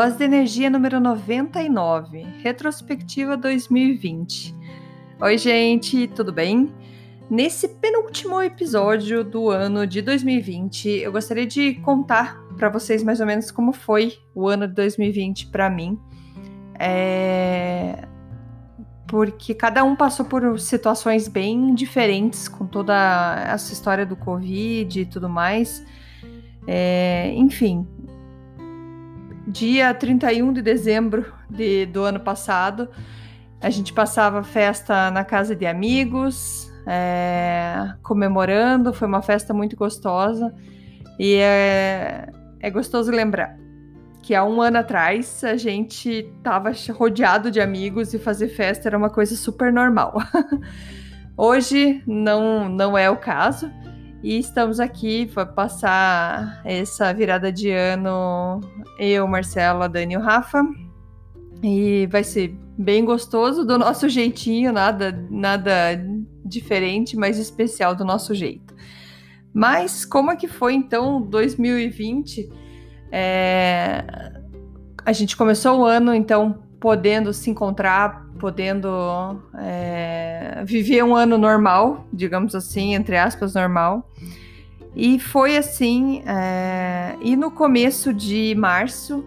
Dose de energia número 99, retrospectiva 2020. Oi, gente, tudo bem? Nesse penúltimo episódio do ano de 2020, eu gostaria de contar para vocês mais ou menos como foi o ano de 2020 para mim. É... Porque cada um passou por situações bem diferentes com toda essa história do Covid e tudo mais. É... Enfim, dia 31 de dezembro de, do ano passado, a gente passava festa na casa de amigos, é, comemorando, foi uma festa muito gostosa e é, é gostoso lembrar que há um ano atrás a gente estava rodeado de amigos e fazer festa era uma coisa super normal. Hoje não, não é o caso. E estamos aqui para passar essa virada de ano, eu, Marcela, Dani e o Rafa. E vai ser bem gostoso, do nosso jeitinho, nada, nada diferente, mas especial do nosso jeito. Mas como é que foi então 2020? É... A gente começou o ano então podendo se encontrar, podendo é, viver um ano normal, digamos assim, entre aspas, normal. E foi assim. É, e no começo de março,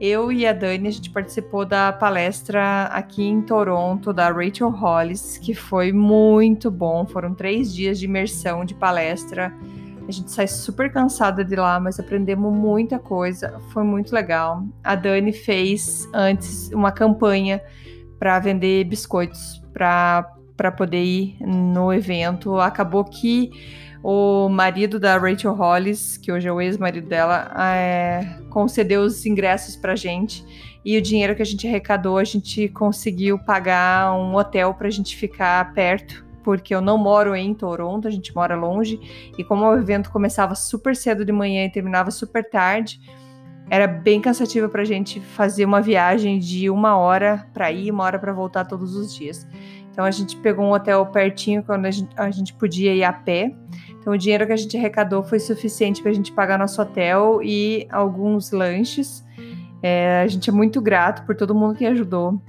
eu e a Dani, a gente participou da palestra aqui em Toronto, da Rachel Hollis, que foi muito bom. Foram três dias de imersão de palestra. A gente sai super cansada de lá, mas aprendemos muita coisa. Foi muito legal. A Dani fez antes uma campanha para vender biscoitos para poder ir no evento. Acabou que o marido da Rachel Hollis, que hoje é o ex-marido dela, é, concedeu os ingressos para gente. E o dinheiro que a gente arrecadou, a gente conseguiu pagar um hotel para a gente ficar perto porque eu não moro em Toronto, a gente mora longe, e como o evento começava super cedo de manhã e terminava super tarde, era bem cansativo para a gente fazer uma viagem de uma hora para ir, uma hora para voltar todos os dias. Então a gente pegou um hotel pertinho quando a gente, a gente podia ir a pé. Então o dinheiro que a gente arrecadou foi suficiente para a gente pagar nosso hotel e alguns lanches. É, a gente é muito grato por todo mundo que ajudou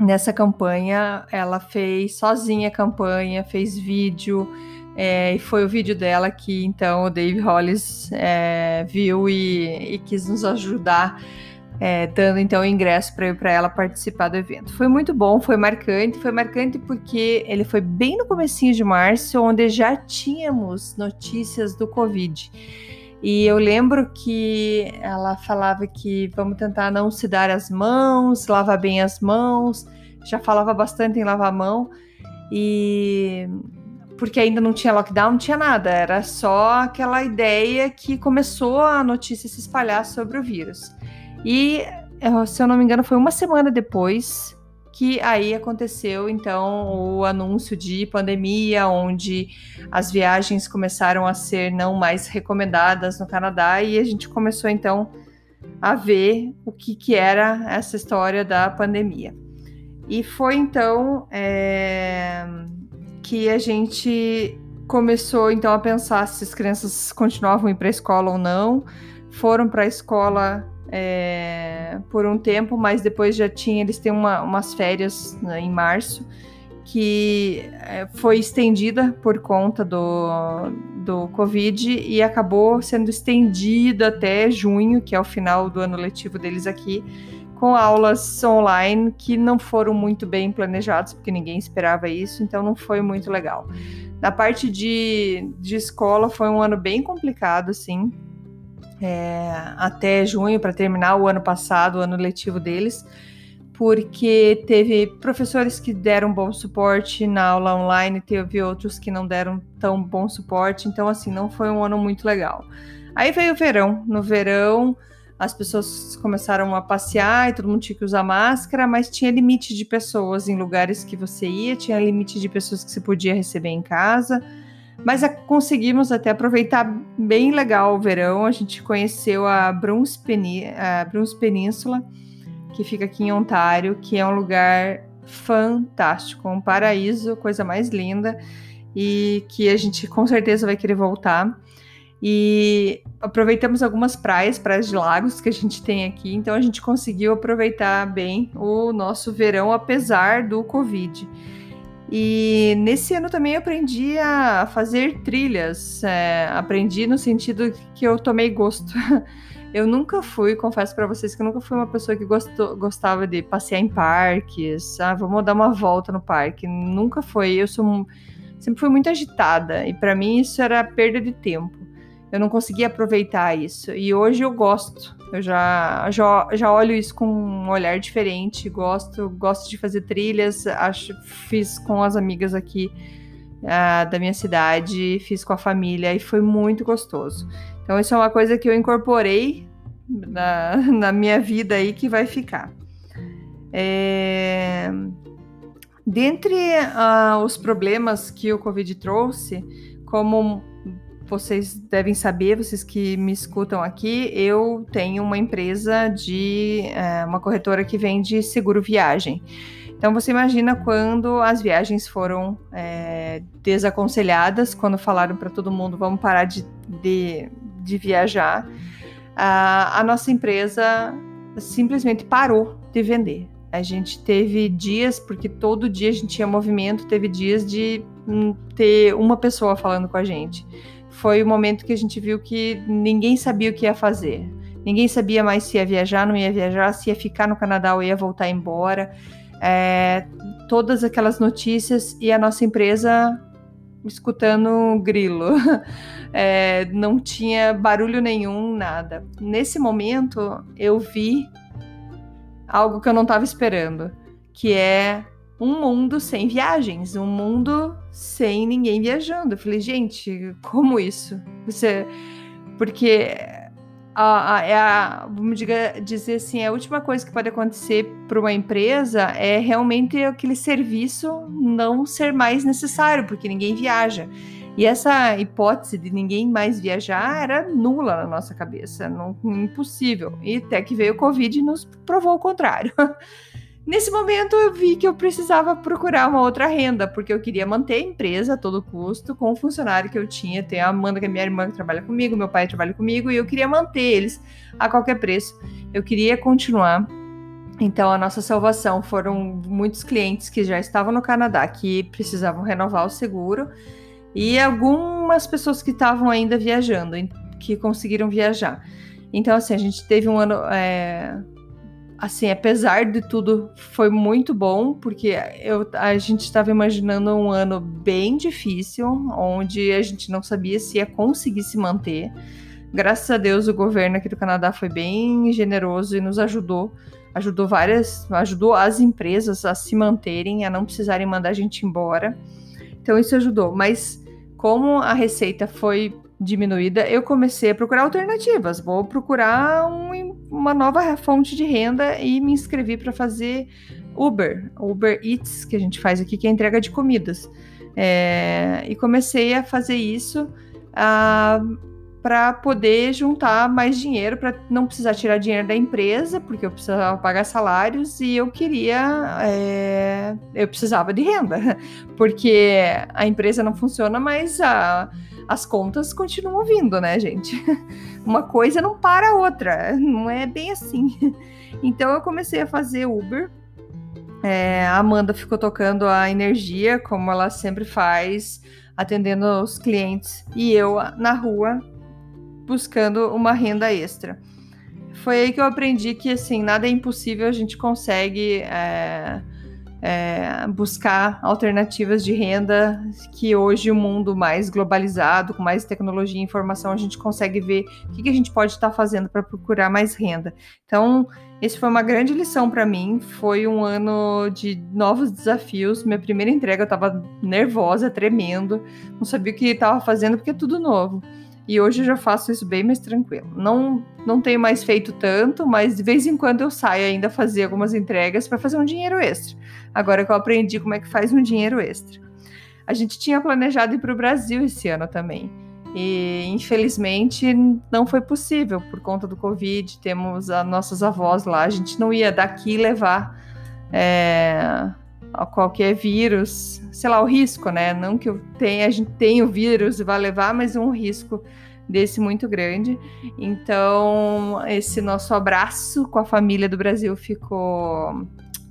nessa campanha, ela fez sozinha a campanha, fez vídeo, é, e foi o vídeo dela que então o Dave Hollis é, viu e, e, quis nos ajudar, é, dando então o ingresso para para ela participar do evento. Foi muito bom, foi marcante, foi marcante porque ele foi bem no comecinho de março, onde já tínhamos notícias do Covid. E eu lembro que ela falava que vamos tentar não se dar as mãos, lavar bem as mãos. Já falava bastante em lavar a mão. E porque ainda não tinha lockdown, não tinha nada, era só aquela ideia que começou a notícia se espalhar sobre o vírus. E, se eu não me engano, foi uma semana depois que aí aconteceu então o anúncio de pandemia, onde as viagens começaram a ser não mais recomendadas no Canadá e a gente começou então a ver o que, que era essa história da pandemia. E foi então é, que a gente começou então a pensar se as crianças continuavam ir para a escola ou não. Foram para a escola é, por um tempo, mas depois já tinha, eles têm uma, umas férias né, em março que é, foi estendida por conta do, do Covid e acabou sendo estendida até junho, que é o final do ano letivo deles aqui, com aulas online que não foram muito bem planejadas, porque ninguém esperava isso, então não foi muito legal. Na parte de, de escola foi um ano bem complicado, assim, é, até junho para terminar o ano passado, o ano letivo deles, porque teve professores que deram bom suporte na aula online, teve outros que não deram tão bom suporte, então assim, não foi um ano muito legal. Aí veio o verão. No verão, as pessoas começaram a passear e todo mundo tinha que usar máscara, mas tinha limite de pessoas em lugares que você ia, tinha limite de pessoas que você podia receber em casa. Mas a, conseguimos até aproveitar bem legal o verão. A gente conheceu a Bruns, Peni, a Bruns Península que fica aqui em Ontário, que é um lugar fantástico, um paraíso, coisa mais linda, e que a gente com certeza vai querer voltar. E aproveitamos algumas praias, praias de lagos que a gente tem aqui, então a gente conseguiu aproveitar bem o nosso verão, apesar do Covid. E nesse ano também aprendi a fazer trilhas, é, aprendi no sentido que eu tomei gosto. Eu nunca fui, confesso para vocês que eu nunca fui uma pessoa que gostou, gostava de passear em parques, ah, vamos dar uma volta no parque. Nunca foi. Eu sou sempre fui muito agitada e para mim isso era perda de tempo. Eu não conseguia aproveitar isso e hoje eu gosto. Eu já, já, já olho isso com um olhar diferente. Gosto, gosto de fazer trilhas. Acho, fiz com as amigas aqui uh, da minha cidade, fiz com a família e foi muito gostoso. Então, isso é uma coisa que eu incorporei na, na minha vida aí que vai ficar. É... Dentre uh, os problemas que o Covid trouxe, como vocês devem saber, vocês que me escutam aqui, eu tenho uma empresa de uh, uma corretora que vende seguro viagem. Então você imagina quando as viagens foram é, desaconselhadas, quando falaram para todo mundo vamos parar de, de, de viajar, a, a nossa empresa simplesmente parou de vender. A gente teve dias, porque todo dia a gente tinha movimento, teve dias de hum, ter uma pessoa falando com a gente. Foi o momento que a gente viu que ninguém sabia o que ia fazer. Ninguém sabia mais se ia viajar, não ia viajar, se ia ficar no Canadá ou ia voltar embora. É, todas aquelas notícias e a nossa empresa escutando grilo. É, não tinha barulho nenhum, nada. Nesse momento, eu vi algo que eu não estava esperando, que é um mundo sem viagens, um mundo sem ninguém viajando. Eu falei, gente, como isso? Você, porque a, a, é a, vamos dizer assim, a última coisa que pode acontecer para uma empresa é realmente aquele serviço não ser mais necessário, porque ninguém viaja. E essa hipótese de ninguém mais viajar era nula na nossa cabeça, não, impossível. E até que veio o Covid e nos provou o contrário. Nesse momento eu vi que eu precisava procurar uma outra renda, porque eu queria manter a empresa a todo custo com o funcionário que eu tinha. Tem a Amanda, que é minha irmã, que trabalha comigo, meu pai trabalha comigo, e eu queria manter eles a qualquer preço. Eu queria continuar. Então, a nossa salvação foram muitos clientes que já estavam no Canadá, que precisavam renovar o seguro, e algumas pessoas que estavam ainda viajando, que conseguiram viajar. Então, assim, a gente teve um ano. É assim, apesar de tudo, foi muito bom, porque eu, a gente estava imaginando um ano bem difícil, onde a gente não sabia se ia conseguir se manter. Graças a Deus, o governo aqui do Canadá foi bem generoso e nos ajudou. Ajudou várias, ajudou as empresas a se manterem, a não precisarem mandar a gente embora. Então isso ajudou. Mas como a receita foi diminuída, eu comecei a procurar alternativas. Vou procurar um, uma nova fonte de renda e me inscrevi para fazer Uber, Uber Eats, que a gente faz aqui, que é entrega de comidas. É, e comecei a fazer isso para poder juntar mais dinheiro, para não precisar tirar dinheiro da empresa, porque eu precisava pagar salários e eu queria. É, eu precisava de renda, porque a empresa não funciona, mas a as contas continuam vindo, né, gente? Uma coisa não para a outra, não é bem assim. Então eu comecei a fazer Uber. É, a Amanda ficou tocando a energia, como ela sempre faz, atendendo os clientes, e eu na rua buscando uma renda extra. Foi aí que eu aprendi que assim nada é impossível, a gente consegue é, é, buscar alternativas de renda que hoje o mundo mais globalizado, com mais tecnologia e informação, a gente consegue ver o que, que a gente pode estar tá fazendo para procurar mais renda. Então, esse foi uma grande lição para mim. Foi um ano de novos desafios. Minha primeira entrega eu estava nervosa, tremendo, não sabia o que estava fazendo porque é tudo novo. E hoje eu já faço isso bem mais tranquilo. Não, não tenho mais feito tanto, mas de vez em quando eu saio ainda fazer algumas entregas para fazer um dinheiro extra. Agora que eu aprendi como é que faz um dinheiro extra. A gente tinha planejado ir para o Brasil esse ano também. E infelizmente não foi possível por conta do Covid. Temos as nossas avós lá. A gente não ia daqui levar é, qualquer vírus, sei lá, o risco, né? Não que eu tenha, a gente tenha o vírus e vá levar, mas um risco desse muito grande. Então, esse nosso abraço com a família do Brasil ficou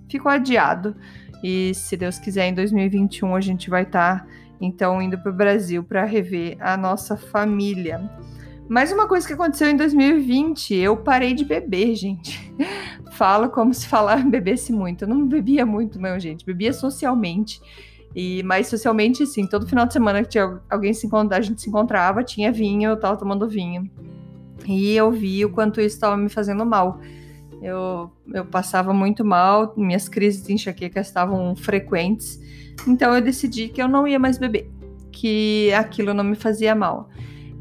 ficou adiado. E se Deus quiser, em 2021 a gente vai estar tá, então indo para o Brasil para rever a nossa família. Mais uma coisa que aconteceu em 2020, eu parei de beber, gente. Falo como se falar bebesse muito. Eu não bebia muito, não, gente. Bebia socialmente. E mais socialmente, sim. Todo final de semana que tinha alguém se encontrar, a gente se encontrava, tinha vinho, eu tava tomando vinho. E eu vi o quanto isso estava me fazendo mal. Eu, eu passava muito mal, minhas crises de enxaqueca estavam frequentes. Então eu decidi que eu não ia mais beber, que aquilo não me fazia mal.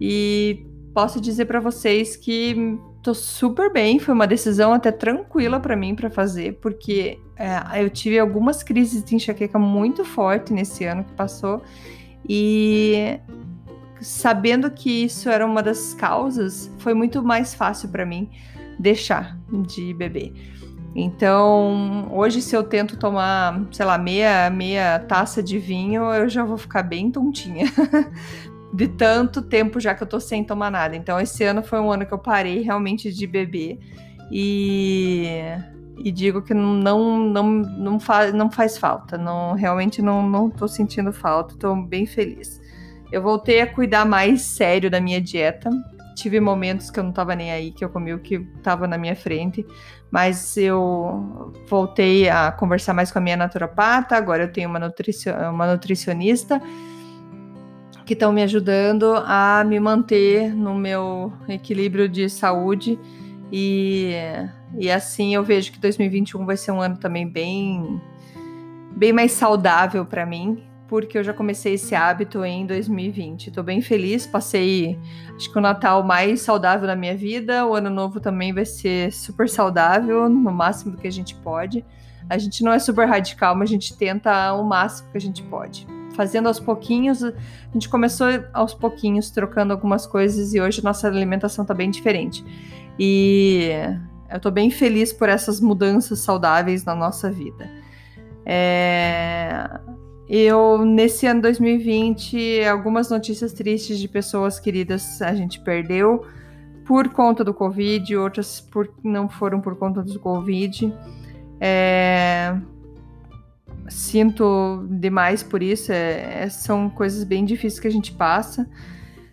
E posso dizer para vocês que tô super bem, foi uma decisão até tranquila para mim para fazer, porque é, eu tive algumas crises de enxaqueca muito forte nesse ano que passou e sabendo que isso era uma das causas, foi muito mais fácil para mim deixar de beber. Então, hoje se eu tento tomar, sei lá, meia meia taça de vinho, eu já vou ficar bem tontinha, de tanto tempo já que eu tô sem tomar nada. Então, esse ano foi um ano que eu parei realmente de beber e, e digo que não, não, não, faz, não faz falta. Não, realmente não, não tô sentindo falta, tô bem feliz. Eu voltei a cuidar mais sério da minha dieta. Tive momentos que eu não tava nem aí, que eu comi o que tava na minha frente, mas eu voltei a conversar mais com a minha naturopata. Agora eu tenho uma, nutricio uma nutricionista que estão me ajudando a me manter no meu equilíbrio de saúde e, e assim eu vejo que 2021 vai ser um ano também bem bem mais saudável para mim, porque eu já comecei esse hábito em 2020. Estou bem feliz, passei acho que o Natal mais saudável da minha vida, o ano novo também vai ser super saudável, no máximo que a gente pode. A gente não é super radical, mas a gente tenta o máximo que a gente pode fazendo aos pouquinhos. A gente começou aos pouquinhos, trocando algumas coisas, e hoje nossa alimentação está bem diferente. E eu estou bem feliz por essas mudanças saudáveis na nossa vida. É... Eu, nesse ano 2020, algumas notícias tristes de pessoas queridas a gente perdeu por conta do Covid, outras por, não foram por conta do Covid. É, sinto demais por isso. É, é, são coisas bem difíceis que a gente passa.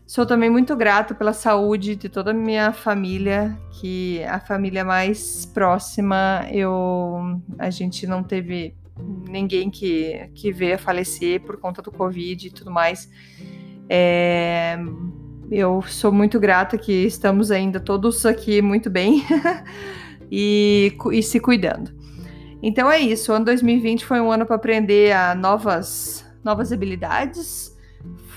Sou também muito grata pela saúde de toda a minha família, que a família mais próxima, eu a gente não teve ninguém que, que veio a falecer por conta do Covid e tudo mais. É, eu sou muito grata que estamos ainda todos aqui muito bem e, e se cuidando. Então é isso. O ano 2020 foi um ano para aprender a novas, novas habilidades.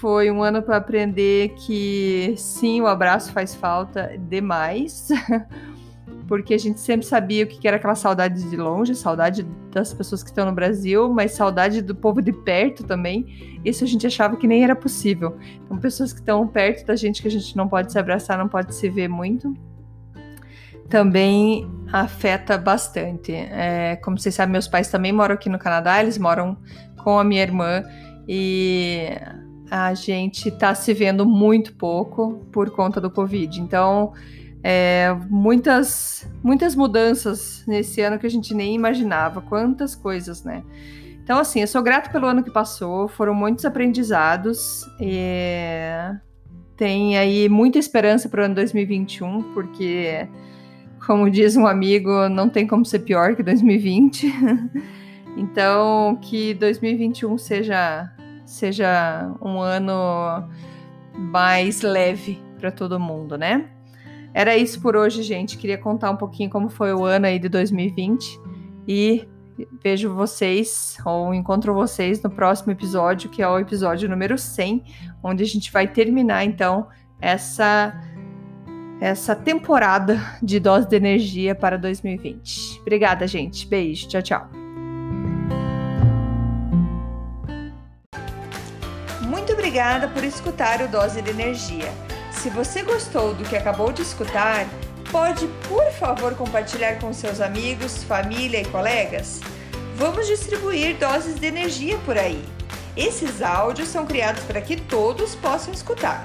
Foi um ano para aprender que sim, o abraço faz falta demais. Porque a gente sempre sabia o que era aquela saudade de longe, saudade das pessoas que estão no Brasil, mas saudade do povo de perto também. Isso a gente achava que nem era possível. Então, pessoas que estão perto da gente que a gente não pode se abraçar, não pode se ver muito também afeta bastante. É, como vocês sabem, meus pais também moram aqui no Canadá, eles moram com a minha irmã e a gente está se vendo muito pouco por conta do Covid. Então, é, muitas, muitas mudanças nesse ano que a gente nem imaginava, quantas coisas, né? Então, assim, eu sou grata pelo ano que passou, foram muitos aprendizados e tem aí muita esperança para o ano 2021, porque como diz um amigo, não tem como ser pior que 2020. Então, que 2021 seja seja um ano mais leve para todo mundo, né? Era isso por hoje, gente. Queria contar um pouquinho como foi o ano aí de 2020 e vejo vocês ou encontro vocês no próximo episódio, que é o episódio número 100, onde a gente vai terminar então essa essa temporada de dose de energia para 2020. Obrigada, gente. Beijo. Tchau, tchau. Muito obrigada por escutar o Dose de Energia. Se você gostou do que acabou de escutar, pode, por favor, compartilhar com seus amigos, família e colegas? Vamos distribuir doses de energia por aí. Esses áudios são criados para que todos possam escutar